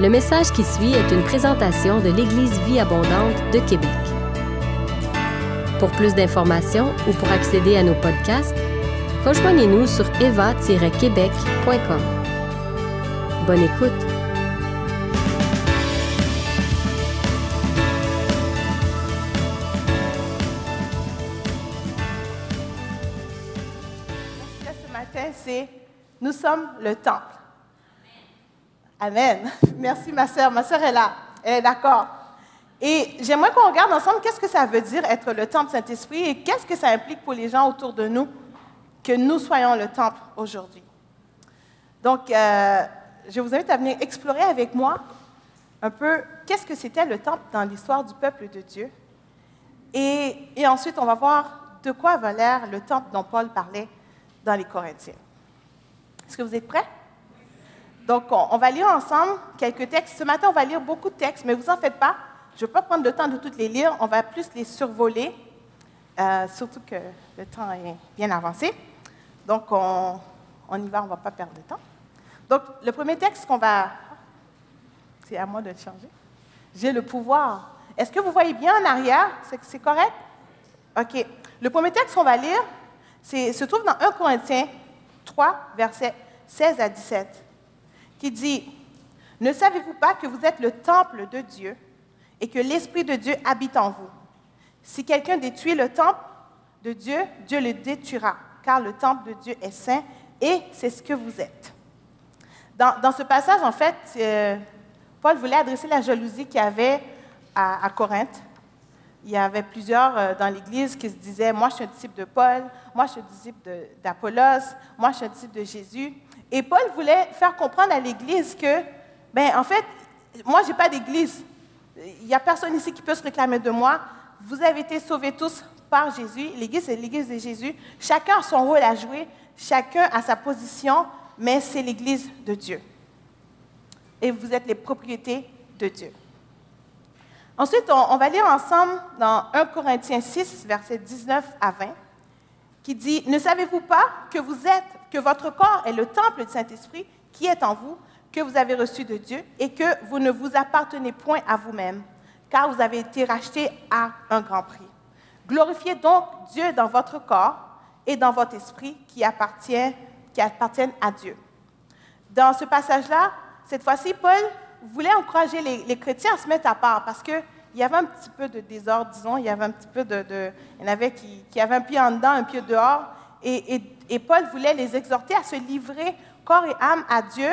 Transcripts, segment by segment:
Le message qui suit est une présentation de l'Église Vie Abondante de Québec. Pour plus d'informations ou pour accéder à nos podcasts, rejoignez-nous sur eva-québec.com. Bonne écoute! ce matin, c'est Nous sommes le temple. Amen. Merci, ma sœur. Ma sœur est là. Elle est d'accord. Et j'aimerais qu'on regarde ensemble qu'est-ce que ça veut dire être le temple Saint-Esprit et qu'est-ce que ça implique pour les gens autour de nous que nous soyons le temple aujourd'hui. Donc, euh, je vous invite à venir explorer avec moi un peu qu'est-ce que c'était le temple dans l'histoire du peuple de Dieu. Et, et ensuite, on va voir de quoi avait l'air le temple dont Paul parlait dans les Corinthiens. Est-ce que vous êtes prêts? Donc, on, va lire ensemble quelques textes. Ce matin, on va lire beaucoup de textes, mais vous en faites pas. Je ne vais pas prendre le temps de toutes les lire. On va plus les survoler, euh, surtout que le temps est bien avancé. Donc, on, on y va, on ne va pas perdre de temps. Donc, le premier texte qu'on va... C'est à moi de le changer. J'ai le pouvoir. Est-ce que vous voyez bien en arrière? C'est correct? OK. Le premier texte qu'on va lire se trouve dans 1 Corinthiens 3, versets 16 à 17 qui dit, Ne savez-vous pas que vous êtes le temple de Dieu et que l'Esprit de Dieu habite en vous? Si quelqu'un détruit le temple de Dieu, Dieu le détruira, car le temple de Dieu est saint et c'est ce que vous êtes. Dans, ce passage, en fait, euh, Paul voulait adresser la jalousie qu'il y avait à, à, Corinthe. Il y avait plusieurs euh, dans l'Église qui se disaient, moi je suis un disciple de Paul, moi je suis un disciple d'Apollos, moi je suis un disciple de Jésus. Et Paul voulait faire comprendre à l'Église que, ben, en fait, moi, je n'ai pas d'Église. Il n'y a personne ici qui peut se réclamer de moi. Vous avez été sauvés tous par Jésus. L'Église, c'est l'Église de Jésus. Chacun a son rôle à jouer. Chacun a sa position, mais c'est l'Église de Dieu. Et vous êtes les propriétés de Dieu. Ensuite, on, on va lire ensemble dans 1 Corinthiens 6, versets 19 à 20, qui dit, Ne savez-vous pas que vous êtes que votre corps est le temple du Saint-Esprit qui est en vous, que vous avez reçu de Dieu, et que vous ne vous appartenez point à vous-même, car vous avez été racheté à un grand prix. Glorifiez donc Dieu dans votre corps et dans votre esprit qui, appartient, qui appartiennent à Dieu. Dans ce passage-là, cette fois-ci, Paul voulait encourager les, chrétiens à se mettre à part parce qu'il y avait un petit peu de désordre, disons, il y avait un petit peu de... de il y en avait qui, qui avaient un pied en dedans, un pied dehors, et, et, et, Paul voulait les exhorter à se livrer corps et âme à Dieu,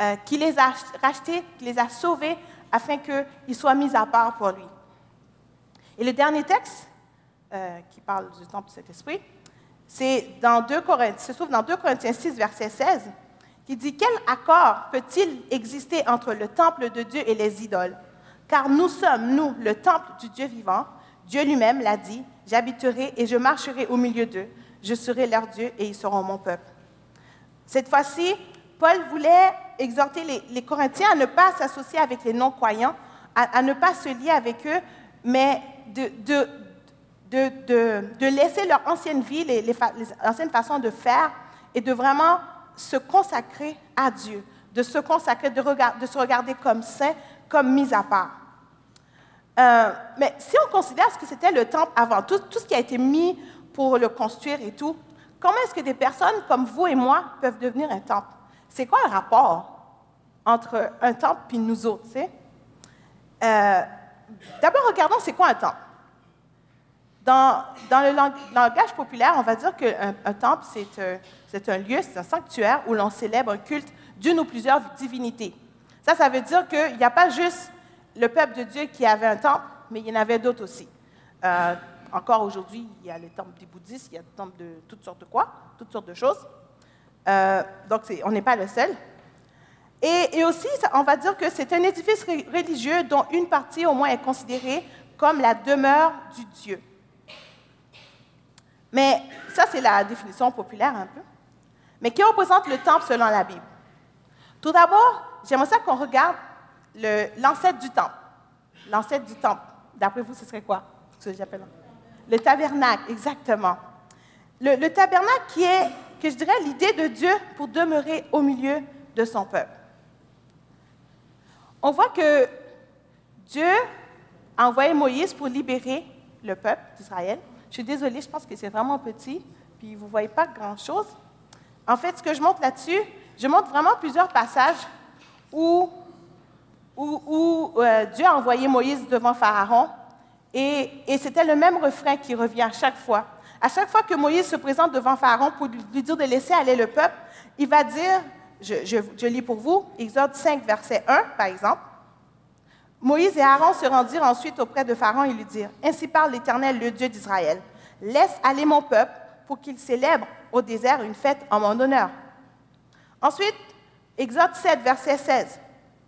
euh, qui les a rachetés, qui les a sauvés, afin qu'ils soient mis à part pour lui. Et le dernier texte, euh, qui parle du temple de cet esprit, c'est dans 2 Corinthiens, se trouve dans 2 Corinthiens 6, verset 16, qui dit Quel accord peut-il exister entre le temple de Dieu et les idoles? Car nous sommes, nous, le temple du Dieu vivant. Dieu lui-même l'a dit J'habiterai et je marcherai au milieu d'eux je serai leur Dieu et ils seront mon peuple. Cette fois-ci, Paul voulait exhorter les, Corinthiens à ne pas s'associer avec les non-croyants, à, ne pas se lier avec eux, mais de, de, de, de laisser leur ancienne vie, les, les, les, anciennes façons de faire, et de vraiment se consacrer à Dieu, de se consacrer, de, regard, de se regarder comme saint, comme mis à part. Euh, mais si on considère ce que c'était le temple avant, tout, tout ce qui a été mis pour le construire et tout. Comment est-ce que des personnes comme vous et moi peuvent devenir un temple? C'est quoi le rapport entre un temple et nous autres? Euh, D'abord, regardons c'est quoi un temple. Dans, le langage populaire, on va dire qu'un un temple, c'est un, un, lieu, c'est un sanctuaire où l'on célèbre un culte d'une ou plusieurs divinités. Ça, ça veut dire qu'il n'y a pas juste le peuple de Dieu qui avait un temple, mais il y en avait d'autres aussi. Euh, encore aujourd'hui, il y a les temples des bouddhistes, il y a des temples de toutes sortes de quoi, toutes sortes de choses. Euh, donc, on n'est pas le seul. Et, aussi, on va dire que c'est un édifice religieux dont une partie au moins est considérée comme la demeure du Dieu. Mais ça, c'est la définition populaire un peu. Mais qui représente le temple selon la Bible? Tout d'abord, j'aimerais ça qu'on regarde l'ancêtre du temple. L'ancêtre du temple. D'après vous, ce serait quoi? Ce que j'appelle le tabernacle, exactement. Le, le, tabernacle qui est, que je dirais, l'idée de Dieu pour demeurer au milieu de son peuple. on voit que Dieu a envoyé Moïse pour libérer le peuple d'Israël. Je suis désolée, je pense que c'est vraiment petit, puis vous ne voyez pas grand-chose. En fait, ce que je montre là-dessus, je montre vraiment plusieurs passages où, où, euh, Dieu a envoyé Moïse devant Pharaon, et, c'était le même refrain qui revient à chaque fois. À chaque fois que Moïse se présente devant Pharaon pour lui dire de laisser aller le peuple, il va dire, je, je lis pour vous, Exode 5, verset 1, par exemple, Moïse et Aaron se rendirent ensuite auprès de Pharaon et lui dirent, Ainsi parle l'Éternel, le Dieu d'Israël, laisse aller mon peuple pour qu'il célèbre au désert une fête en mon honneur. Ensuite, Exode 7, verset 16,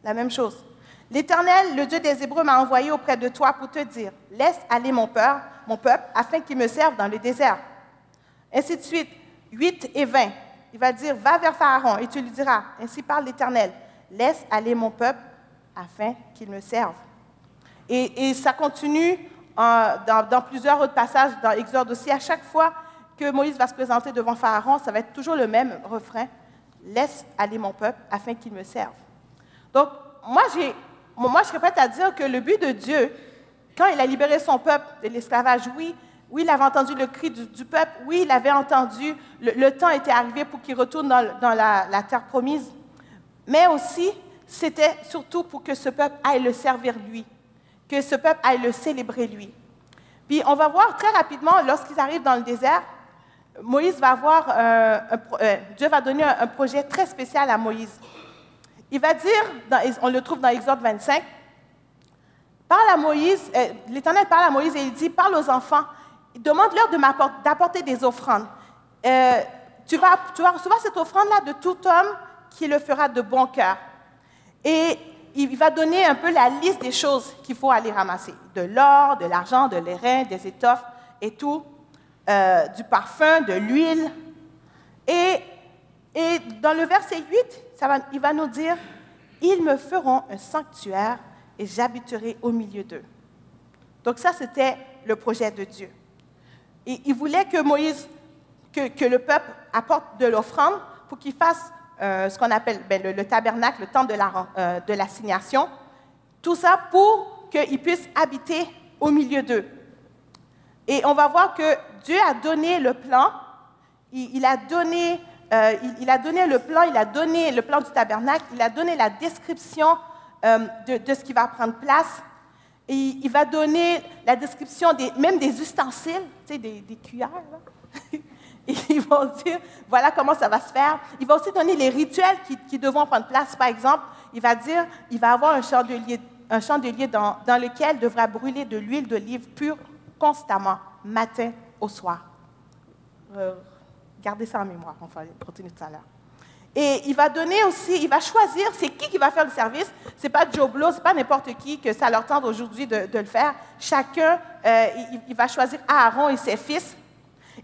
la même chose. L'Éternel, le Dieu des Hébreux, m'a envoyé auprès de toi pour te dire, laisse aller mon peuple, mon peuple, afin qu'il me serve dans le désert. Ainsi de suite, 8 et 20, il va dire, va vers Pharaon et tu lui diras, ainsi parle l'Éternel, laisse aller mon peuple afin qu'il me serve. Et, ça continue dans, dans, plusieurs autres passages dans Exode aussi. À chaque fois que Moïse va se présenter devant Pharaon, ça va être toujours le même refrain. Laisse aller mon peuple afin qu'il me serve. Donc, moi, moi, je serais prête à dire que le but de Dieu, quand il a libéré son peuple de l'esclavage, oui, oui, il avait entendu le cri du, peuple, oui, il avait entendu, le, temps était arrivé pour qu'il retourne dans, la, terre promise, mais aussi, c'était surtout pour que ce peuple aille le servir lui, que ce peuple aille le célébrer lui. Puis on va voir très rapidement, lorsqu'ils arrivent dans le désert, Moïse va avoir, euh, euh, Dieu va donner un, projet très spécial à Moïse. Il va dire, on le trouve dans Exode 25, parle à Moïse, euh, l'Éternel parle à Moïse et il dit, parle aux enfants, demande-leur d'apporter des offrandes. tu, vas, tu vas recevoir cette offrande-là de tout homme qui le fera de bon cœur. Et il va donner un peu la liste des choses qu'il faut aller ramasser. De l'or, de l'argent, de l'airain, des étoffes et tout, euh, du parfum, de l'huile. Et, et, dans le verset 8, il va nous dire, ils me feront un sanctuaire et j'habiterai au milieu d'eux. Donc ça, c'était le projet de Dieu. Et il voulait que Moïse, que, le peuple apporte de l'offrande pour qu'il fasse euh, ce qu'on appelle ben, le, tabernacle, le temple euh, de l'assignation. tout ça pour qu'ils puissent habiter au milieu d'eux. Et on va voir que Dieu a donné le plan, il, a donné, euh, il, a donné le plan, il a donné le plan du tabernacle, il a donné la description de, ce qui va prendre place. Et il va donner la description des, même des ustensiles, tu sais, des, cuillères. Là. Ils vont dire, voilà comment ça va se faire. Il va aussi donner les rituels qui, devront prendre place. Par exemple, il va dire, il va avoir un chandelier, un chandelier dans, dans lequel devra brûler de l'huile d'olive pure constamment, matin au soir. Euh, gardez ça en mémoire, on va continuer tout à l'heure. Et il va donner aussi, il va choisir, c'est qui qui va faire le service. C'est pas Joe Blow, c'est pas n'importe qui que ça leur tente aujourd'hui de, le faire. Chacun, euh, il, va choisir Aaron et ses fils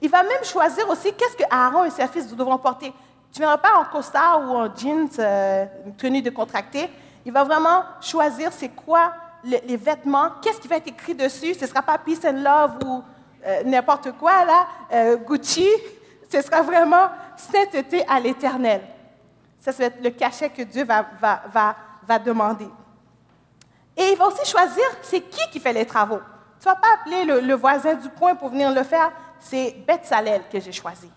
il va même choisir aussi qu'est-ce que Aaron et ses fils devront porter. Tu ne viendras pas en costard ou en jeans, euh, tenue de contracté. Il va vraiment choisir c'est quoi les, vêtements, qu'est-ce qui va être écrit dessus. Ce ne sera pas Peace and Love ou euh, n'importe quoi, là, euh, Gucci. Ce sera vraiment sainteté à l'éternel. Ça, être le cachet que Dieu va, demander. Et il va aussi choisir c'est qui qui fait les travaux. Tu ne vas pas appeler le, voisin du coin pour venir le faire c'est Beth Salel que j'ai choisi.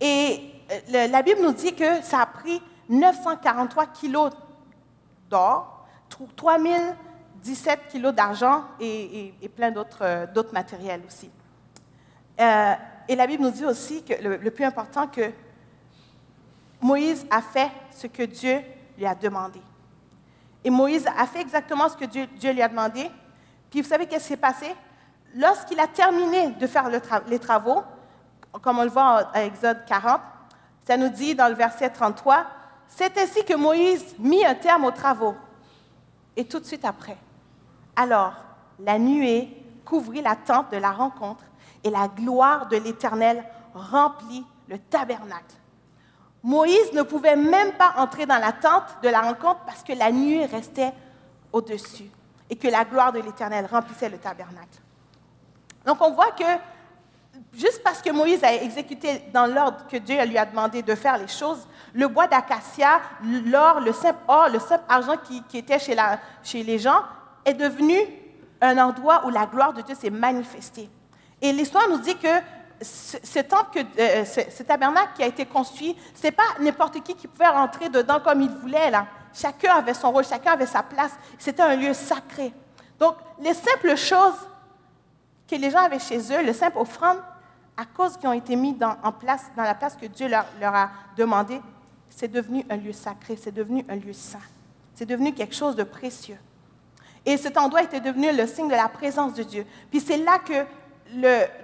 Et euh, la Bible nous dit que ça a pris 943 kilos d'or, 3017 kilos d'argent et, plein euh, d'autres matériels aussi. Euh, et la Bible nous dit aussi que le, plus important, que Moïse a fait ce que Dieu lui a demandé. Et Moïse a fait exactement ce que Dieu, lui a demandé. Puis vous savez qu'est-ce qui s'est passé? lorsqu'il a terminé de faire les travaux, comme on le voit à Exode 40, ça nous dit dans le verset 33, c'est ainsi que Moïse mit un terme aux travaux. Et tout de suite après, alors la nuée couvrit la tente de la rencontre et la gloire de l'Éternel remplit le tabernacle. Moïse ne pouvait même pas entrer dans la tente de la rencontre parce que la nuée restait au-dessus et que la gloire de l'Éternel remplissait le tabernacle. Donc on voit que juste parce que Moïse a exécuté dans l'ordre que Dieu lui a demandé de faire les choses, le bois d'acacia, l'or, le simple or, le simple argent qui, était chez, les gens est devenu un endroit où la gloire de Dieu s'est manifestée. Et l'histoire nous dit que ce, temple, euh, ce, tabernacle qui a été construit, ce n'est pas n'importe qui qui pouvait rentrer dedans comme il voulait. Là. Chacun avait son rôle, chacun avait sa place. C'était un lieu sacré. Donc, les simples choses que les gens avaient chez eux, le simple offrande, à cause qu'ils ont été mis dans, en place, dans la place que Dieu leur, leur a demandé, c'est devenu un lieu sacré, c'est devenu un lieu saint. C'est devenu quelque chose de précieux. Et cet endroit était devenu le signe de la présence de Dieu. Puis c'est là que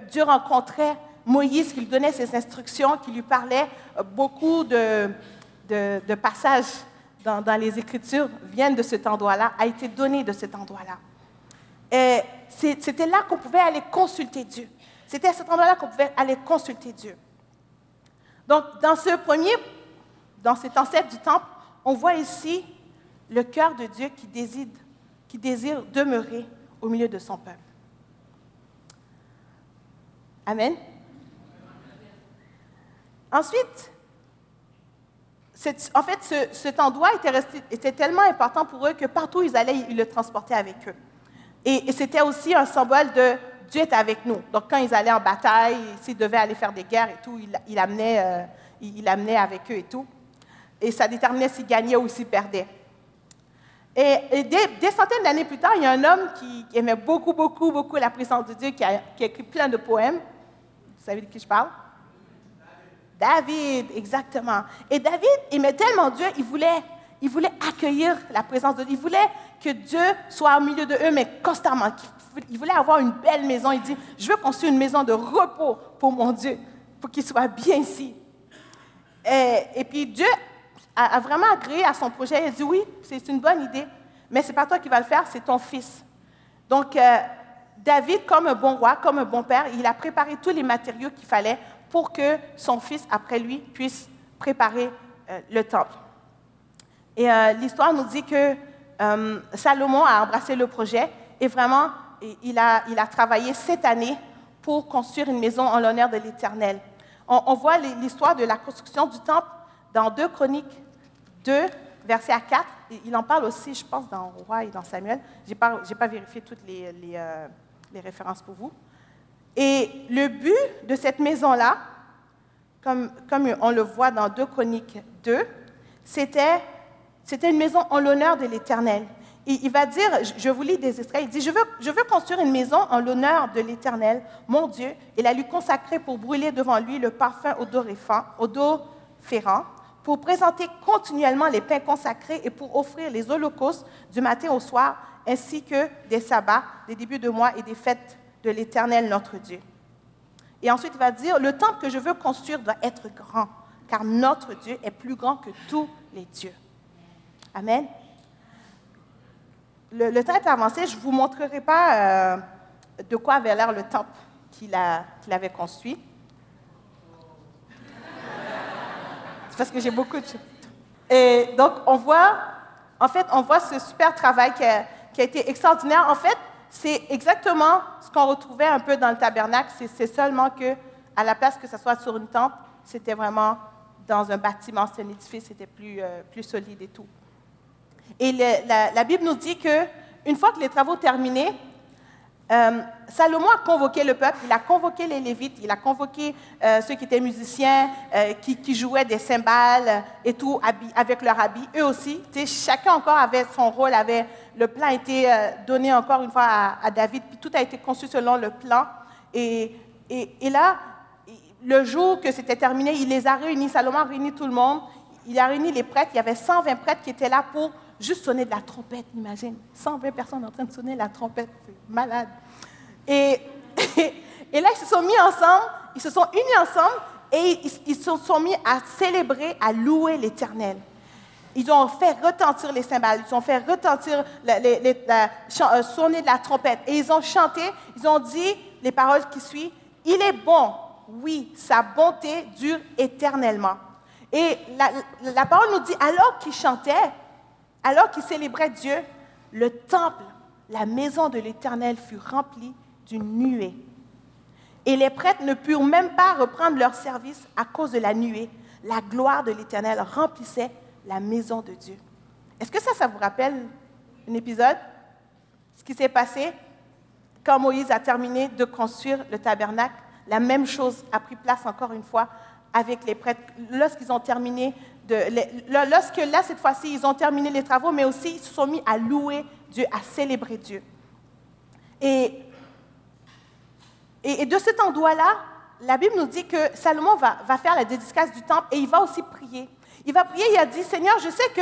Dieu rencontrait Moïse, qui lui donnait ses instructions, qui lui parlait. Beaucoup de, passages dans, les Écritures viennent de cet endroit-là, a été donné de cet endroit-là. Et c'était là qu'on pouvait aller consulter Dieu. C'était à cet endroit-là qu'on pouvait aller consulter Dieu. Donc, dans ce premier, dans cet ancêtre du temple, on voit ici le cœur de Dieu qui désire demeurer au milieu de son peuple. Amen. Ensuite, en fait, cet endroit était, tellement important pour eux que partout où ils allaient, ils le transportaient avec eux. Et, c'était aussi un symbole de Dieu est avec nous. Donc, quand ils allaient en bataille, s'ils devaient aller faire des guerres et tout, il, il amenait, euh, il, amenait avec eux et tout. Et ça déterminait s'ils gagnaient ou s'ils perdaient. Et, des, centaines d'années plus tard, il y a un homme qui, aimait beaucoup, beaucoup, beaucoup la présence de Dieu, qui a écrit plein de poèmes. Vous savez de qui je parle? David, exactement. Et David aimait tellement Dieu, il voulait, il voulait accueillir la présence de Dieu. Il voulait que Dieu soit au milieu de eux, mais constamment. Il voulait avoir une belle maison. Il dit, je veux construire une maison de repos pour mon Dieu, pour qu'il soit bien ici. Et, puis Dieu a, vraiment agréé à son projet. Il a dit, oui, c'est une bonne idée, mais ce n'est pas toi qui vas le faire, c'est ton fils. Donc, euh, David, comme un bon roi, comme un bon père, il a préparé tous les matériaux qu'il fallait pour que son fils, après lui, puisse préparer euh, le temple. Et euh, l'histoire nous dit que euh, Salomon a embrassé le projet et vraiment, il a, il a travaillé cette année pour construire une maison en l'honneur de l'Éternel. On, voit l'histoire de la construction du temple dans 2 Chroniques 2, verset à 4. Il en parle aussi, je pense, dans Roi et dans Samuel. Je n'ai pas, vérifié toutes les, les références pour vous. Et le but de cette maison-là, comme, on le voit dans 2 Chroniques 2, c'était, une maison en l'honneur de l'Éternel. Il, va dire, je vous lis des extraits, il dit, je veux, je veux construire une maison en l'honneur de l'Éternel, mon Dieu, et la lui consacrer pour brûler devant lui le parfum odoriférant, pour présenter continuellement les pains consacrés et pour offrir les holocaustes du matin au soir, ainsi que des sabbats, des débuts de mois et des fêtes de l'Éternel notre Dieu. Et ensuite, il va dire, le temple que je veux construire doit être grand, car notre Dieu est plus grand que tous les dieux. Amen. Le, temps est avancé, je ne vous montrerai pas euh, de quoi avait l'air le temple qu'il avait construit. C'est parce que j'ai beaucoup de... Et donc, on voit, en fait, on voit ce super travail qui a, qui a été extraordinaire. En fait, c'est exactement ce qu'on retrouvait un peu dans le tabernacle, c'est seulement que, à la place que ce soit sur une temple, c'était vraiment dans un bâtiment, c'est un édifice, c'était plus, euh, solide et tout. Et la, Bible nous dit que une fois que les travaux terminés, euh, Salomon a convoqué le peuple, il a convoqué les Lévites, il a convoqué euh, ceux qui étaient musiciens, qui, qui, jouaient des cymbales et tout, avec leur habit. Eux aussi, chacun encore avait son rôle, le plan a été euh, donné encore une fois à, David, puis tout a été conçu selon le plan. Et, là, le jour que c'était terminé, il les a réunis, Salomon a réuni tout le monde, il a réuni les prêtres, il y avait 120 prêtres qui étaient là pour juste sonner de la trompette, imagine. 120 personnes en train de sonner la trompette, c'est malade. Et, là, ils se sont mis ensemble, ils se sont unis ensemble et ils, se sont mis à célébrer, à louer l'Éternel. Ils ont fait retentir les cymbales, ils ont fait retentir, euh, sonner de la trompette. Et ils ont chanté, ils ont dit les paroles qui suivent. Il est bon, oui, sa bonté dure éternellement. Et la parole nous dit, alors qu'ils chantaient, alors qu'ils célébraient Dieu, le temple, la maison de l'Éternel fut remplie d'une nuée. Et les prêtres ne purent même pas reprendre leur service à cause de la nuée. La gloire de l'Éternel remplissait la maison de Dieu. Est-ce que ça, ça vous rappelle un épisode? Ce qui s'est passé quand Moïse a terminé de construire le tabernacle, la même chose a pris place encore une fois avec les prêtres. Lorsqu'ils ont terminé, lorsque là, cette fois-ci, ils ont terminé les travaux, mais aussi ils se sont mis à louer Dieu, à célébrer Dieu. Et, de cet endroit-là, la Bible nous dit que Salomon va, va, faire la dédicace du temple et il va aussi prier. Il va prier, il a dit, Seigneur, je sais que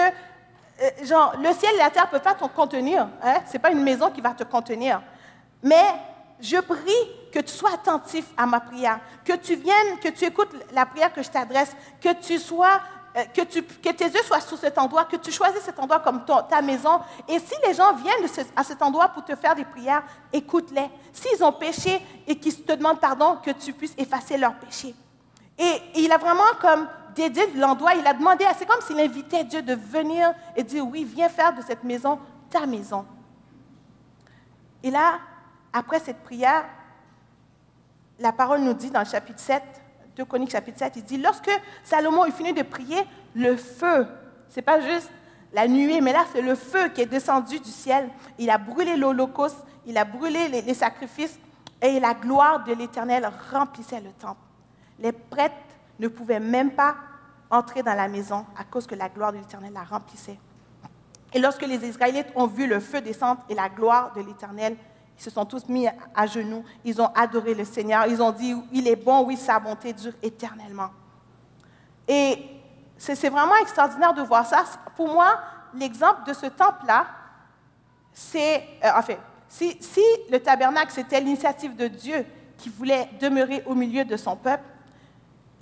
euh, genre, le ciel et la terre ne peuvent pas te contenir. Hein? Ce n'est pas une maison qui va te contenir. Mais je prie que tu sois attentif à ma prière, que tu viennes, que tu écoutes la prière que je t'adresse, que tu sois euh, que, tes yeux soient sur cet endroit, que tu choisisses cet endroit comme ta maison. Et si les gens viennent à cet endroit pour te faire des prières, écoute-les. S'ils ont péché et qu'ils te demandent pardon, que tu puisses effacer leur péché. Et, il a vraiment comme dédié l'endroit, il a demandé, c'est comme s'il invitait Dieu de venir et dire, oui, viens faire de cette maison ta maison. Et là, après cette prière, la parole nous dit dans le chapitre 7, 2 Chroniques chapitre 7, il dit, lorsque Salomon eut fini de prier, le feu, c'est pas juste la nuée, mais là c'est le feu qui est descendu du ciel. Il a brûlé l'holocauste, il a brûlé les, les sacrifices et la gloire de l'Éternel remplissait le temple. Les prêtres ne pouvaient même pas entrer dans la maison à cause que la gloire de l'Éternel la remplissait. Et lorsque les Israélites ont vu le feu descendre et la gloire de l'Éternel ils se sont tous mis à genoux. Ils ont adoré le Seigneur. Ils ont dit, il est bon, oui, sa bonté dure éternellement. Et c'est vraiment extraordinaire de voir ça. Pour moi, l'exemple de ce temple-là, c'est, euh, enfin, si, le tabernacle, c'était l'initiative de Dieu qui voulait demeurer au milieu de son peuple,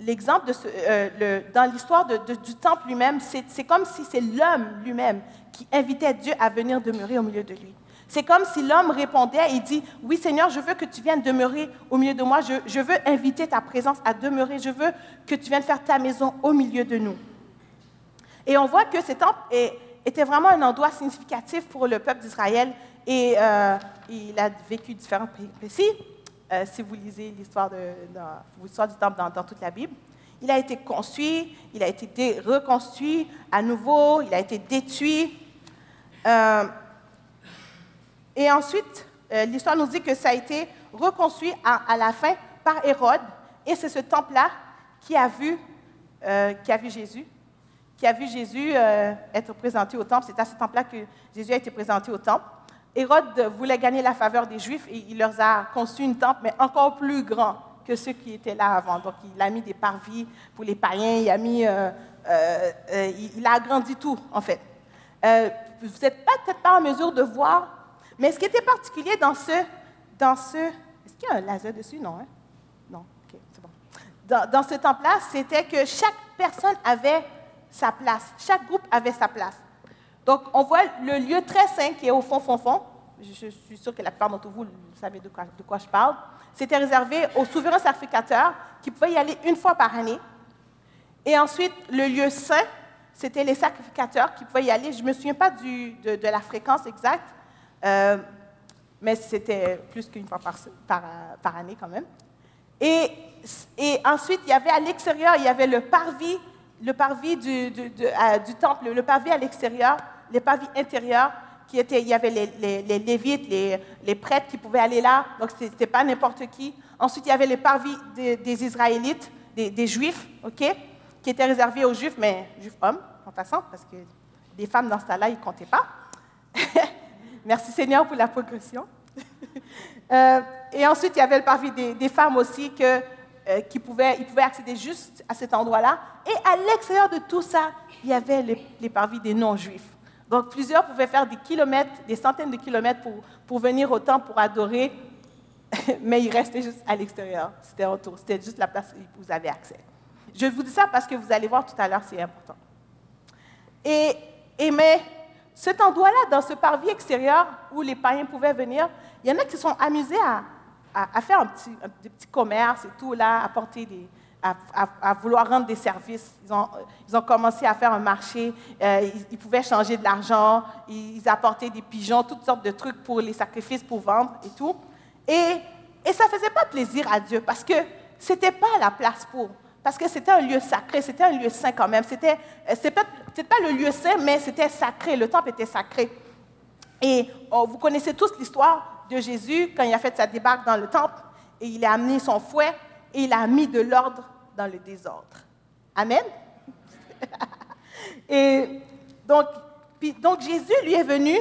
l'exemple euh, dans l'histoire du temple lui-même, c'est comme si c'est l'homme lui-même qui invitait Dieu à venir demeurer au milieu de lui. C'est comme si l'homme répondait et dit, oui Seigneur, je veux que tu viennes demeurer au milieu de moi, je, veux inviter ta présence à demeurer, je veux que tu viennes faire ta maison au milieu de nous. Et on voit que ce temple était vraiment un endroit significatif pour le peuple d'Israël et euh, il a vécu différents péripéties. Euh, si vous lisez l'histoire, du temple dans, toute la Bible. Il a été construit, il a été reconstruit à nouveau, il a été détruit. Euh, et ensuite, euh, l'histoire nous dit que ça a été reconstruit à, la fin par Hérode. Et c'est ce temple-là qui, a vu, euh, qui a vu Jésus, qui a vu Jésus euh, être présenté au temple. C'est à ce temple-là que Jésus a été présenté au temple. Hérode voulait gagner la faveur des Juifs et il leur a construit une temple, mais encore plus grand que ceux qui étaient là avant. Donc, il a mis des parvis pour les païens, il a mis, il a agrandi tout, en fait. vous n'êtes peut-être pas en mesure de voir mais ce qui était particulier dans ce... Dans ce Est-ce qu'il y a un laser dessus? Non, hein? Non, c'est bon. Dans, ce temple-là, c'était que chaque personne avait sa place. Chaque groupe avait sa place. Donc, on voit le lieu très saint qui est au fond, fond, fond. Je, suis sûre que la plupart d'entre vous, savez de quoi, je parle. C'était réservé aux souverains sacrificateurs qui pouvaient y aller une fois par année. Et ensuite, le lieu saint, c'était les sacrificateurs qui pouvaient y aller. Je ne me souviens pas de, la fréquence exacte, euh, mais c'était plus qu'une fois par, année quand même. Et, ensuite, il y avait à l'extérieur, il y avait le parvis, le parvis du, temple, le parvis à l'extérieur, le parvis intérieur, qui était, il y avait les, les, lévites, les, prêtres qui pouvaient aller là, donc ce n'était pas n'importe qui. Ensuite, il y avait les parvis des, Israélites, des, Juifs, OK, qui étaient réservés aux Juifs, mais Juifs hommes, en passant, parce que les femmes dans ce temps-là, ils ne comptaient pas. Merci Seigneur pour la progression. Euh, et ensuite, il y avait le parvis des, femmes aussi que, euh, qui pouvaient, ils pouvaient accéder juste à cet endroit-là. Et à l'extérieur de tout ça, il y avait les, parvis des non-juifs. Donc plusieurs pouvaient faire des kilomètres, des centaines de kilomètres pour, pour venir au temple pour adorer, mais ils restaient juste à l'extérieur. C'était autour, c'était juste la place où vous avez accès. Je vous dis ça parce que vous allez voir tout à l'heure, c'est important. Et, et mais cet endroit-là, dans ce parvis extérieur où les païens pouvaient venir, il y en a qui se sont amusés à, faire des petits commerces et tout, là, à, vouloir rendre des services. Ils ont, ils ont commencé à faire un marché, euh, ils, pouvaient changer de l'argent, ils, apportaient des pigeons, toutes sortes de trucs pour les sacrifices, pour vendre et tout. Et et ça ne faisait pas plaisir à Dieu parce que ce n'était pas la place pour. Parce que c'était un lieu sacré, c'était un lieu saint quand même. C'était, euh, pas, pas le lieu saint, mais c'était sacré. Le temple était sacré. Et oh, vous connaissez tous l'histoire de Jésus quand il a fait sa débarque dans le temple et il a amené son fouet et il a mis de l'ordre dans le désordre. Amen. et donc, donc Jésus lui est venu,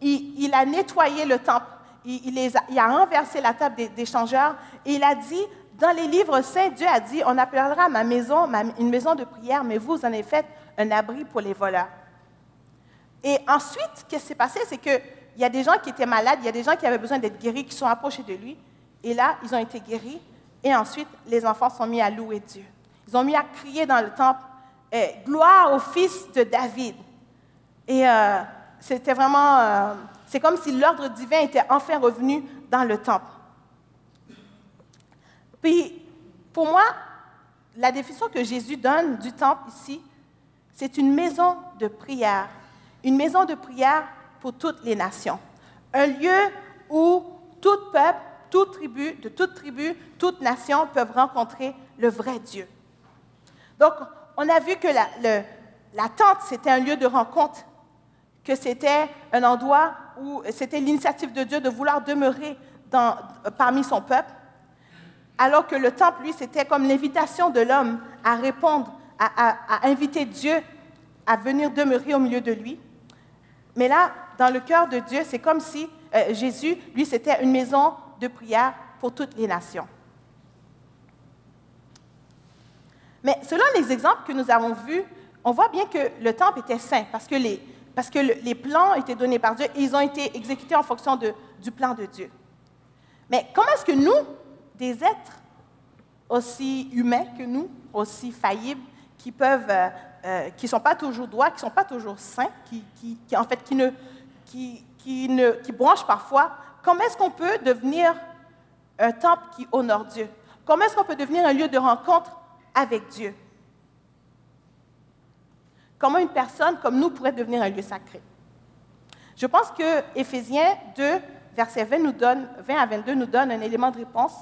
il, a nettoyé le temple, il, il, a, renversé la table des, changeurs et il a dit, dans les livres saints, Dieu a dit, on appellera ma maison une maison de prière, mais vous en avez fait un abri pour les voleurs. Et ensuite, qu'est-ce qui s'est passé? C'est qu'il y a des gens qui étaient malades, il y a des gens qui avaient besoin d'être guéris, qui sont approchés de lui. Et là, ils ont été guéris. Et ensuite, les enfants sont mis à louer Dieu. Ils ont mis à crier dans le temple, eh, gloire au fils de David. Et euh, c'était vraiment, euh, c'est comme si l'ordre divin était enfin revenu dans le temple. Puis, pour moi, la définition que Jésus donne du temple ici, c'est une maison de prière une maison de prière pour toutes les nations. Un lieu où tout peuple, toute tribu, de toute tribu, toute nation peuvent rencontrer le vrai Dieu. Donc, on a vu que la, tente, c'était un lieu de rencontre, que c'était un endroit où c'était l'initiative de Dieu de vouloir demeurer parmi son peuple, alors que le temple, lui, c'était comme l'invitation de l'homme à répondre, à, inviter Dieu à venir demeurer au milieu de lui. Mais là, dans le cœur de Dieu, c'est comme si euh, Jésus, lui, c'était une maison de prière pour toutes les nations. Mais selon les exemples que nous avons vus, on voit bien que le temple était saint parce que les, parce que les plans étaient donnés par Dieu et ils ont été exécutés en fonction de, du plan de Dieu. Mais comment est-ce que nous, des êtres aussi humains que nous, aussi faillibles, qui peuvent euh, euh, qui ne sont pas toujours droits, qui ne sont pas toujours sains, qui, qui, en fait, qui, ne, qui, qui, ne, qui branchent parfois, comment est-ce qu'on peut devenir un temple qui honore Dieu? Comment est-ce qu'on peut devenir un lieu de rencontre avec Dieu? Comment une personne comme nous pourrait devenir un lieu sacré? Je pense que Éphésiens 2, verset 20, nous donne, 20 à 22 nous donne un élément de réponse.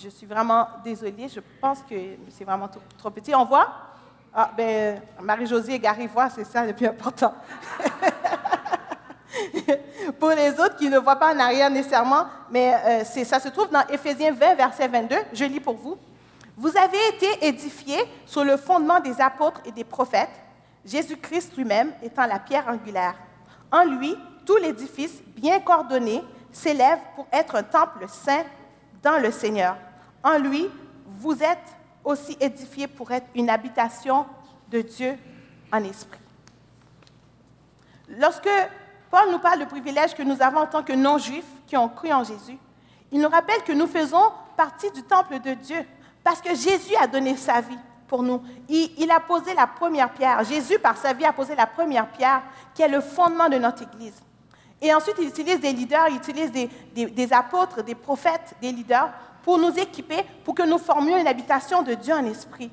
Je suis vraiment désolée, je pense que c'est vraiment trop, petit. On voit? Ah, ben, Marie-Josée et Gary voient, c'est ça le plus important. Pour les autres qui ne voient pas en arrière nécessairement, mais euh, ça se trouve dans Éphésiens 20, verset 22. Je lis pour vous. Vous avez été édifiés sur le fondement des apôtres et des prophètes, Jésus-Christ lui-même étant la pierre angulaire. En lui, tout l'édifice bien coordonné s'élève pour être un temple saint dans le Seigneur. En lui, vous êtes aussi édifié pour être une habitation de Dieu en esprit. Lorsque Paul nous parle du privilège que nous avons en tant que non-juifs qui ont cru en Jésus, il nous rappelle que nous faisons partie du temple de Dieu parce que Jésus a donné sa vie pour nous. Il, a posé la première pierre. Jésus, par sa vie, a posé la première pierre qui est le fondement de notre Église. Et ensuite, il utilise des leaders, il utilise des, apôtres, des prophètes, des leaders pour nous équiper, pour que nous formions une habitation de Dieu en esprit.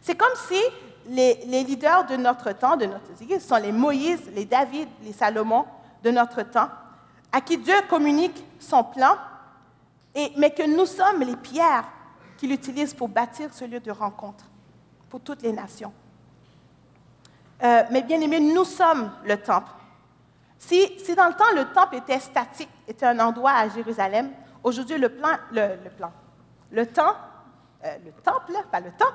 C'est comme si les, leaders de notre temps, de notre église, sont les Moïse, les David, les Salomon de notre temps, à qui Dieu communique son plan, mais que nous sommes les pierres qu'il utilise pour bâtir ce lieu de rencontre pour toutes les nations. Euh, mais bien aimé, nous sommes le temple. Si, dans le temps le temple était statique, était un endroit à Jérusalem, Aujourd'hui, le, plan, le, plan, le euh, le temple, pas le temps,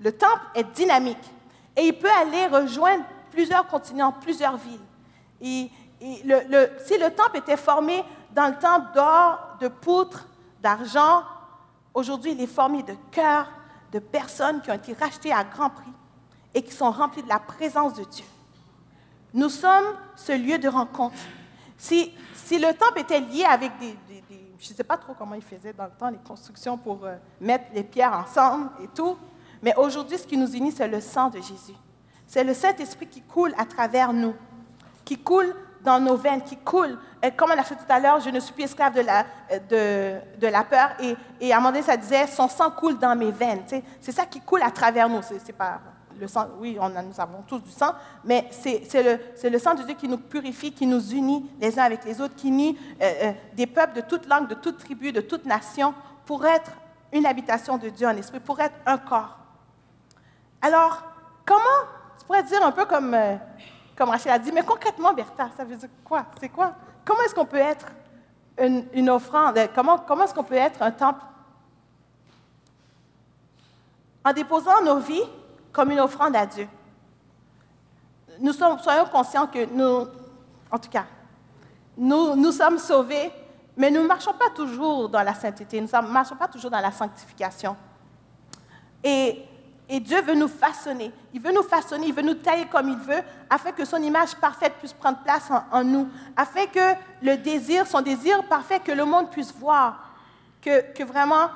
le temple est dynamique et il peut aller rejoindre plusieurs continents, plusieurs villes. Si le temple était formé dans le temps d'or, de poutres, d'argent, aujourd'hui il est formé de cœurs, de personnes qui ont été rachetées à grand prix et qui sont remplies de la présence de Dieu. Nous sommes ce lieu de rencontre. Si, le temple était lié avec des, je ne sais pas trop comment ils faisaient dans le temps les constructions pour euh, mettre les pierres ensemble et tout. Mais aujourd'hui, ce qui nous unit, c'est le sang de Jésus. C'est le Saint-Esprit qui coule à travers nous, qui coule dans nos veines, qui coule. Comme on a fait tout à l'heure, je ne suis plus esclave de la, de, la peur. Et, et, à un moment donné, ça disait, son sang coule dans mes veines. C'est ça qui coule à travers nous. Ce n'est pas le sang, oui, nous avons tous du sang, mais c'est le, sang de Dieu qui nous purifie, qui nous unit les uns avec les autres, qui unit euh, euh, des peuples de toute langue, de toute tribu, de toute nation, pour être une habitation de Dieu en esprit, pour être un corps. Alors, comment, tu pourrais dire un peu comme, euh, comme Rachel a dit, mais concrètement, Bertha, ça veut dire quoi? C'est quoi? Comment est-ce qu'on peut être une, offrande? Comment est-ce qu'on peut être un temple? En déposant nos vies comme une offrande à Dieu. Nous sommes, soyons conscients que nous, en tout cas, nous, nous sommes sauvés, mais nous ne marchons pas toujours dans la sainteté, nous ne marchons pas toujours dans la sanctification. Et, Dieu veut nous façonner, il veut nous façonner, il veut nous tailler comme il veut, afin que son image parfaite puisse prendre place en, nous, afin que le désir, son désir parfait, que le monde puisse voir, que vraiment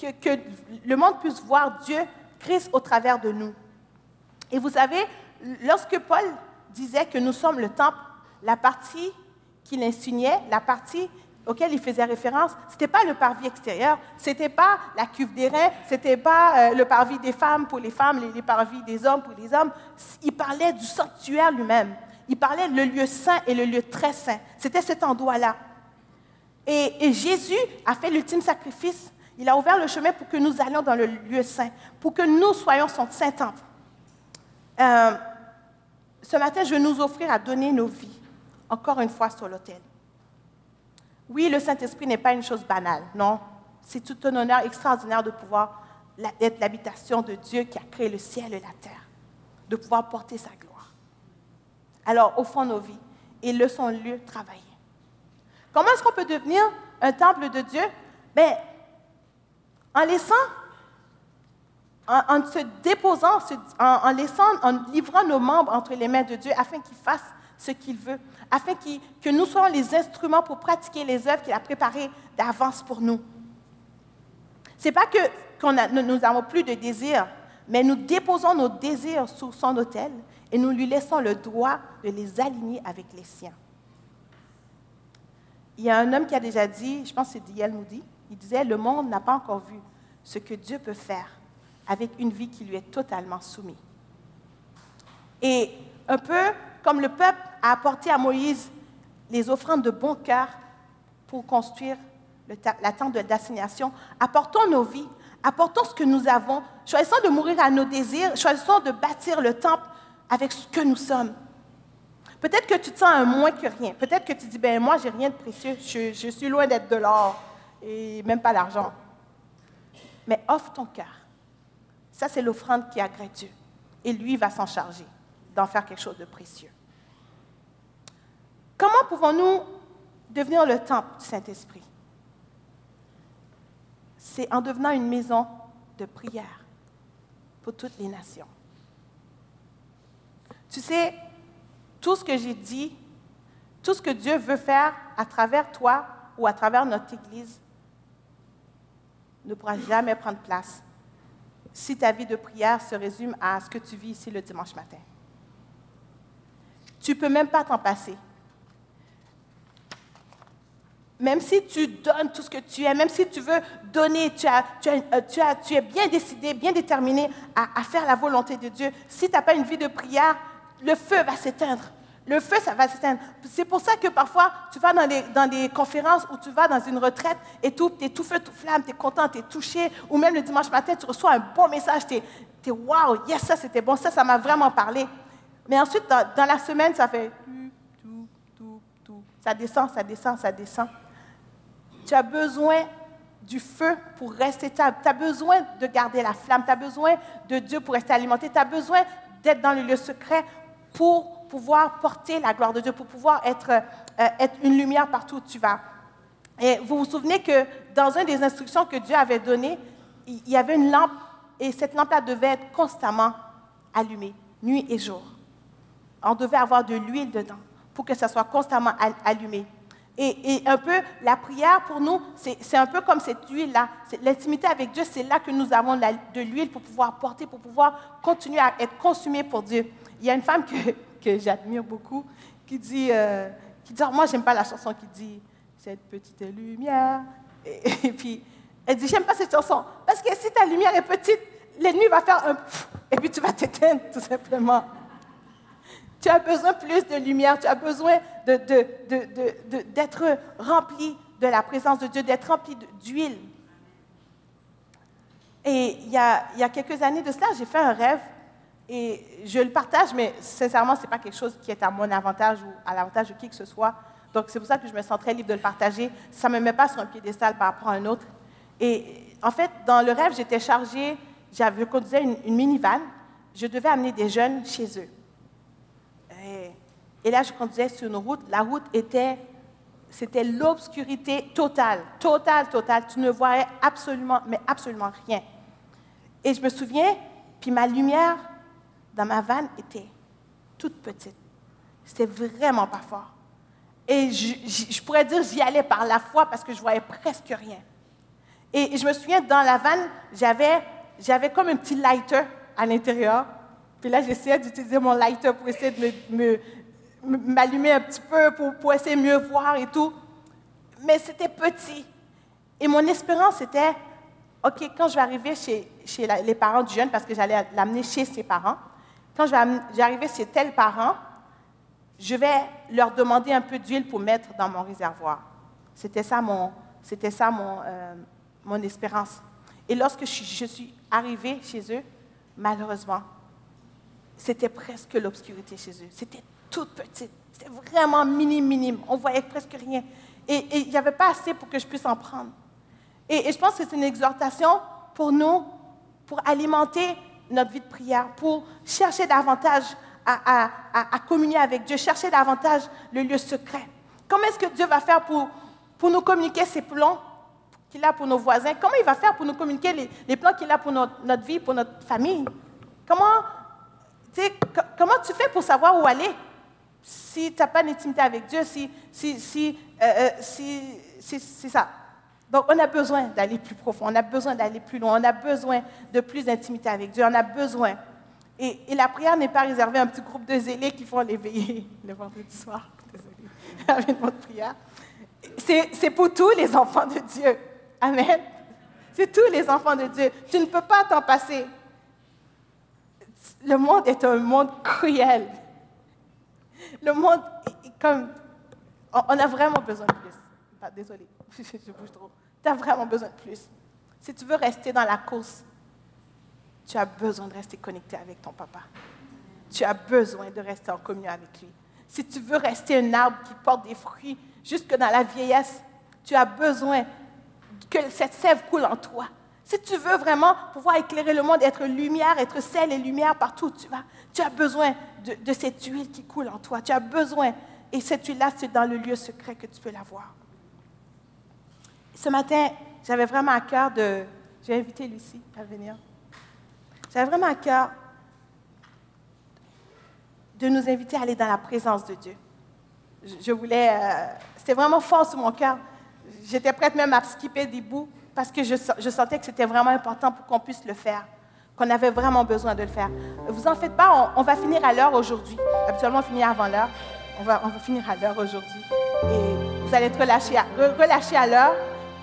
que, le monde puisse voir Dieu, Christ au travers de nous. Et vous savez, lorsque Paul disait que nous sommes le temple, la partie qu'il insinuait, la partie auquel il faisait référence, ce n'était pas le parvis extérieur, ce n'était pas la cuve des reins, ce n'était pas euh, le parvis des femmes pour les femmes, les, parvis des hommes pour les hommes. Il parlait du sanctuaire lui-même. Il parlait le lieu saint et le lieu très saint. C'était cet endroit-là. et Jésus a fait l'ultime sacrifice il a ouvert le chemin pour que nous allions dans le lieu saint, pour que nous soyons son saint temple. Euh, ce matin, je vais nous offrir à donner nos vies, encore une fois, sur l'autel. Oui, le Saint-Esprit n'est pas une chose banale, non. C'est tout un honneur extraordinaire de pouvoir être l'habitation de Dieu qui a créé le ciel et la terre, de pouvoir porter sa gloire. Alors, offrons nos vies et laissons-le travailler. Comment est-ce qu'on peut devenir un temple de Dieu? Bien, en laissant, en, se déposant, en, laissant, en livrant nos membres entre les mains de Dieu afin qu'il fasse ce qu'il veut, afin que nous soyons les instruments pour pratiquer les œuvres qu'il a préparées d'avance pour nous. Ce n'est pas que nous n'avons plus de désirs, mais nous déposons nos désirs sur son autel et nous lui laissons le droit de les aligner avec les siens. Il y a un homme qui a déjà dit, je pense que c'est D.L. Moody, il disait, le monde n'a pas encore vu ce que Dieu peut faire avec une vie qui lui est totalement soumise. Et un peu comme le peuple a apporté à Moïse les offrandes de bon cœur pour construire la tente d'assignation, apportons nos vies, apportons ce que nous avons, choisissons de mourir à nos désirs, choisissons de bâtir le temple avec ce que nous sommes. Peut-être que tu te sens un moins que rien. Peut-être que tu dis, ben moi, j'ai rien de précieux. Je, je suis loin d'être de l'or et même pas l'argent. Mais offre ton cœur. Ça, c'est l'offrande qui agrée Dieu. Et lui va s'en charger, d'en faire quelque chose de précieux. Comment pouvons-nous devenir le temple du Saint-Esprit? C'est en devenant une maison de prière pour toutes les nations. Tu sais, tout ce que j'ai dit, tout ce que Dieu veut faire à travers toi ou à travers notre Église, ne pourra jamais prendre place si ta vie de prière se résume à ce que tu vis ici le dimanche matin. Tu ne peux même pas t'en passer. Même si tu donnes tout ce que tu es, même si tu veux donner, tu, euh, tu, es bien décidé, bien déterminé à, à faire la volonté de Dieu. Si tu n'as pas une vie de prière, le feu va s'éteindre. Le feu, ça va s'éteindre. C'est pour ça que parfois, tu vas dans des, dans conférences ou tu vas dans une retraite et tout, tu es tout feu, tout flamme, tu es content, tu es touché. Ou même le dimanche matin, tu reçois un bon message, tu es, wow, yes, ça c'était bon, ça, ça m'a vraiment parlé. Mais ensuite, dans, la semaine, ça fait tout, tout, tout. Ça descend, ça descend, ça descend. Tu as besoin du feu pour rester stable. Tu as besoin de garder la flamme. Tu as besoin de Dieu pour rester alimenté. Tu as besoin d'être dans le lieu secret pour pouvoir porter la gloire de Dieu, pour pouvoir être, euh, être une lumière partout où tu vas. Et vous vous souvenez que dans une des instructions que Dieu avait données, il y avait une lampe et cette lampe-là devait être constamment allumée, nuit et jour. On devait avoir de l'huile dedans pour que ça soit constamment allumé. Et, et, un peu, la prière pour nous, c'est un peu comme cette huile-là. L'intimité avec Dieu, c'est là que nous avons de l'huile pour pouvoir porter, pour pouvoir continuer à être consumé pour Dieu. Il y a une femme que, que j'admire beaucoup, qui dit, euh, qui dit moi j'aime pas la chanson qui dit cette petite lumière. Et, puis elle dit j'aime pas cette chanson parce que si ta lumière est petite, l'ennemi va faire un Et puis tu vas t'éteindre, tout simplement. Tu as besoin plus de lumière, tu as besoin d'être rempli de la présence de Dieu, d'être rempli d'huile. Et il y, a, quelques années de cela, j'ai fait un rêve et je le partage, mais sincèrement, ce n'est pas quelque chose qui est à mon avantage ou à l'avantage de qui que ce soit. Donc, c'est pour ça que je me sens très libre de le partager. Ça ne me met pas sur un piédestal par rapport à un autre. Et en fait, dans le rêve, j'étais chargée, j'avais conduisais une, une minivan. Je devais amener des jeunes chez eux. Et, là, je conduisais sur une route. La route était, c'était l'obscurité totale, totale, totale. Tu ne voyais absolument, mais absolument rien. Et je me souviens, puis ma lumière dans ma vanne était toute petite. C'était vraiment pas fort. Et je, pourrais dire j'y allais par la foi parce que je voyais presque rien. Et, je me souviens, dans la vanne, j'avais, j'avais comme un petit lighter à l'intérieur. Puis là, j'essayais d'utiliser mon lighter pour essayer de m'allumer un petit peu, pour, pour essayer de mieux voir et tout. Mais c'était petit. Et mon espérance c'était, OK, quand je vais arriver chez, chez les parents du jeune, parce que j'allais l'amener chez ses parents, quand je vais arriver chez tel parent, je vais leur demander un peu d'huile pour mettre dans mon réservoir. C'était ça mon, c'était ça mon, euh, mon espérance. Et lorsque je, je suis arrivée chez eux, malheureusement, c'était presque l'obscurité chez eux. C'était toute petite. C'était vraiment minime, minime. On voyait presque rien. Et il n'y avait pas assez pour que je puisse en prendre. Et, je pense que c'est une exhortation pour nous, pour alimenter notre vie de prière, pour chercher davantage à, à, communier avec Dieu, chercher davantage le lieu secret. Comment est-ce que Dieu va faire pour, pour nous communiquer ses plans qu'il a pour nos voisins? Comment il va faire pour nous communiquer les, plans qu'il a pour notre, vie, pour notre famille? Comment, comment tu fais pour savoir où aller? si tu n'as pas d'intimité avec Dieu, si, si, si, euh, euh, c'est ça. Donc, on a besoin d'aller plus profond, on a besoin d'aller plus loin, on a besoin de plus d'intimité avec Dieu, on a besoin. Et, la prière n'est pas réservée à un petit groupe de zélés qui font les veillées le vendredi soir. Désolée, avec notre prière. C'est pour tous les enfants de Dieu. Amen. C'est tous les enfants de Dieu. Tu ne peux pas t'en passer. Le monde est un monde cruel. Le monde, comme, on a vraiment besoin de plus. Désolée, je bouge trop. Tu as vraiment besoin de plus. Si tu veux rester dans la course, tu as besoin de rester connecté avec ton papa. Tu as besoin de rester en communion avec lui. Si tu veux rester un arbre qui porte des fruits jusque dans la vieillesse, tu as besoin que cette sève coule en toi. Si tu veux vraiment pouvoir éclairer le monde, être lumière, être sel et lumière partout où tu vas, tu as besoin de, cette huile qui coule en toi. Tu as besoin. Et cette huile-là, c'est dans le lieu secret que tu peux l'avoir. Ce matin, j'avais vraiment à cœur de... J'ai invité Lucie à venir. J'avais vraiment à cœur de nous inviter à aller dans la présence de Dieu. Je, voulais... Euh, c'était vraiment fort sur mon cœur. J'étais prête même à skipper des bouts parce que je, je sentais que c'était vraiment important pour qu'on puisse le faire qu'on avait vraiment besoin de le faire. Vous en faites pas, on, va finir à l'heure aujourd'hui. Habituellement, on finit avant l'heure. On va, on va finir à l'heure aujourd'hui. Et vous allez être relâchés à, relâchés à l'heure.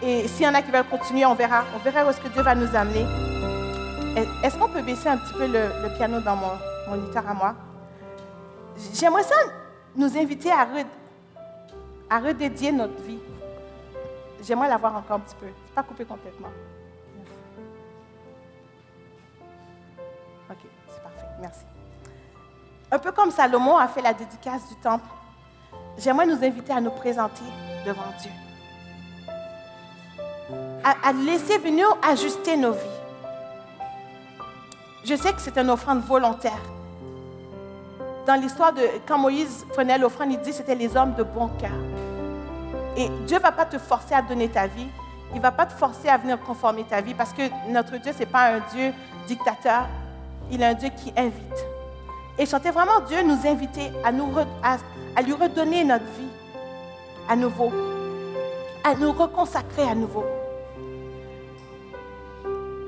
Et s'il y en a qui veulent continuer, on verra. On verra où est-ce que Dieu va nous amener. Est-ce qu'on peut baisser un petit peu le, piano dans mon moniteur à moi? J'aimerais ça nous inviter à, à redédier notre vie. J'aimerais l'avoir encore un petit peu. pas coupé complètement. Merci. Un peu comme Salomon a fait la dédicace du temple, j'aimerais nous inviter à nous présenter devant Dieu. À, laisser venir ajuster nos vies. Je sais que c'est une offrande volontaire. Dans l'histoire de quand Moïse prenait l'offrande, il dit que c'était les hommes de bon cœur. Et Dieu ne va pas te forcer à donner ta vie. Il ne va pas te forcer à venir conformer ta vie parce que notre Dieu, ce n'est pas un Dieu dictateur il est un Dieu qui invite. Et chanter vraiment Dieu nous inviter à, nous à, lui redonner notre vie à nouveau, à nous reconsacrer à nouveau.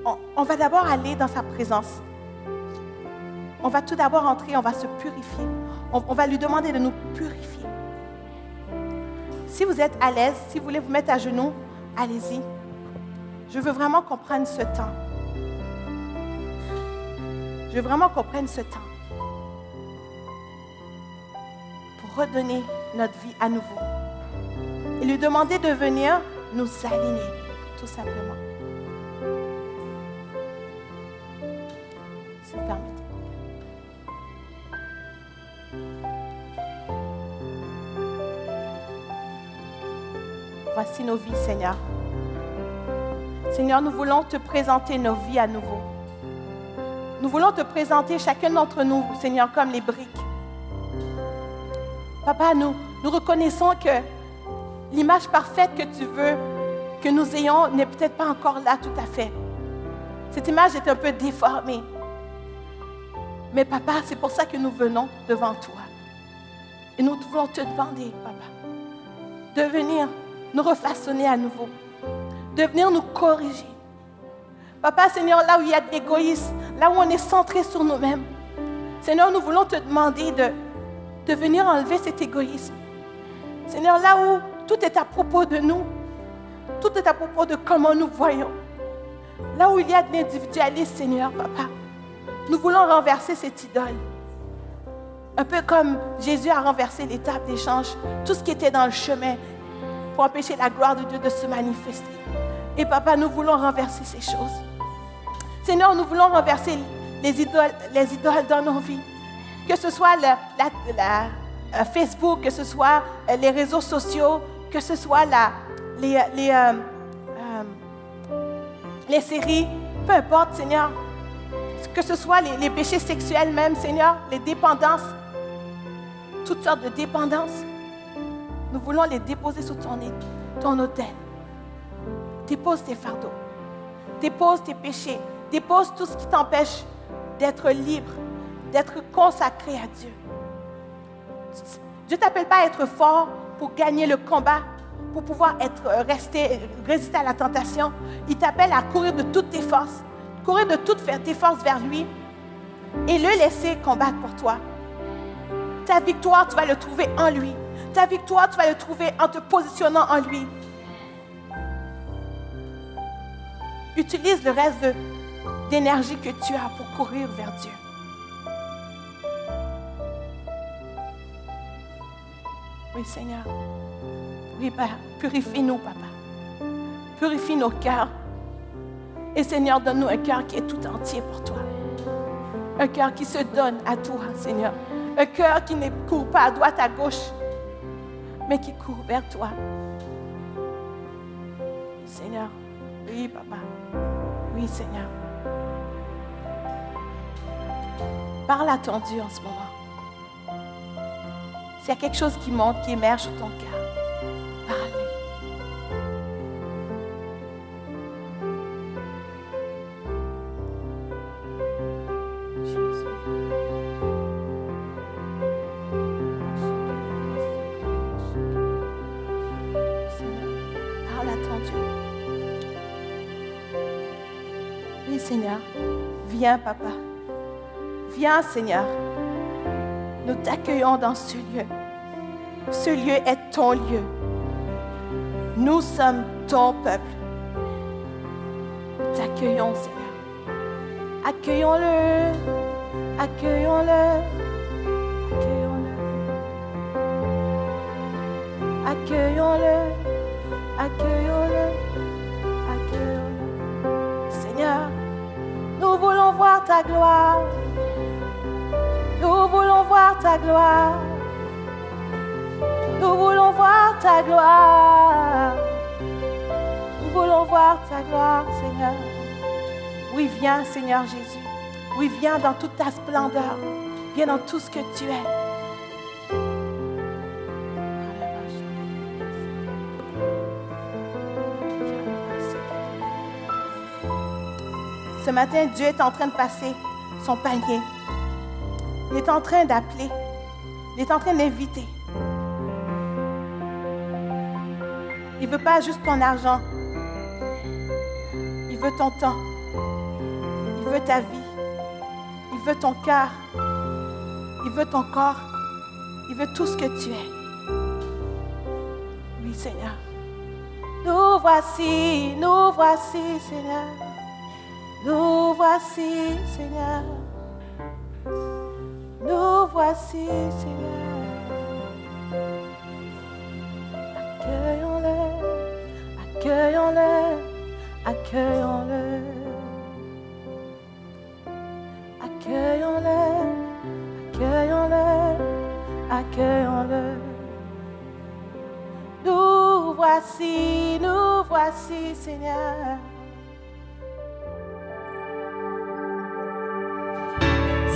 On, va d'abord aller dans sa présence. On va tout d'abord entrer, on va se purifier. On, va lui demander de nous purifier. Si vous êtes à l'aise, si vous voulez vous mettre à genoux, allez-y. Je veux vraiment qu'on prenne ce temps Je veux vraiment qu'on prenne ce temps pour redonner notre vie à nouveau et lui demander de venir nous aligner, tout simplement. Voici nos vies, Seigneur. Seigneur, nous voulons te présenter nos vies à nouveau. Nous voulons te présenter chacun d'entre nous, Seigneur, comme les briques. Papa, nous, nous reconnaissons que l'image parfaite que tu veux que nous ayons n'est peut-être pas encore là tout à fait. Cette image est un peu déformée. Mais papa, c'est pour ça que nous venons devant toi. Et nous voulons te demander, papa, de venir nous refaçonner à nouveau, de venir nous corriger. Papa, Seigneur, là où il y a de l'égoïsme, là où on est centré sur nous-mêmes, Seigneur, nous voulons te demander de, de venir enlever cet égoïsme. Seigneur, là où tout est à propos de nous, tout est à propos de comment nous voyons. Là où il y a de l'individualisme, Seigneur, Papa, nous voulons renverser cette idole. Un peu comme Jésus a renversé l'étape d'échange, tout ce qui était dans le chemin pour empêcher la gloire de Dieu de se manifester. Et papa, nous voulons renverser ces choses. Seigneur, nous voulons renverser les idoles, les idoles dans nos vies. Que ce soit la, euh, Facebook, que ce soit euh, les réseaux sociaux, que ce soit les, les, euh, les séries, peu importe, Seigneur. Que ce soit les péchés sexuels même, Seigneur, les dépendances, toutes sortes de dépendances. Nous voulons les déposer sous ton, ton autel. Dépose tes fardeaux. Dépose tes péchés. Dépose tout ce qui t'empêche d'être libre, d'être consacré à Dieu. Dieu ne t'appelle pas à être fort pour gagner le combat, pour pouvoir être, euh, résister à la tentation. Il t'appelle à courir de toutes tes forces, courir de toutes tes forces vers lui et le laisser combattre pour toi. Ta victoire, tu vas le trouver en lui. Ta victoire, tu vas le trouver en te positionnant en lui. Utilise le reste d'énergie que tu as pour courir vers Dieu. Oui, Seigneur. Oui, Père. Purifie-nous, Papa. Purifie nos cœurs. Et Seigneur, donne-nous un cœur qui est tout entier pour toi. Un cœur qui se donne à toi, Seigneur. Un cœur qui ne court pas à droite, à gauche, mais qui court vers toi. Seigneur, oui, Papa. Oui, Seigneur. Parle à ton Dieu en ce moment. S'il y a quelque chose qui monte, qui émerge sur ton cœur, Viens, papa. Viens, Seigneur. Nous t'accueillons dans ce lieu. Ce lieu est ton lieu. Nous sommes ton peuple. T'accueillons, Seigneur. Accueillons-le. Accueillons-le. Accueillons-le. Accueillons-le. Accueillons-le. Voir ta gloire. Nous voulons voir ta gloire. Nous voulons voir ta gloire. Nous voulons voir ta gloire, Seigneur. Oui, viens, Seigneur Jésus. Oui, viens dans toute ta splendeur. Viens dans tout ce que tu es. Matin, Dieu est en train de passer son panier. Il est en train d'appeler. Il est en train d'inviter. Il ne veut pas juste ton argent. Il veut ton temps. Il veut ta vie. Il veut ton cœur. Il veut ton corps. Il veut tout ce que tu es. Oui, Seigneur. Nous voici, nous voici, Seigneur. Nous voici, Seigneur. Nous voici, Seigneur. Accueillons-le, accueillons-le, accueillons-le. Accueillons-le, accueillons-le, accueillons-le. Nous voici, nous voici, Seigneur.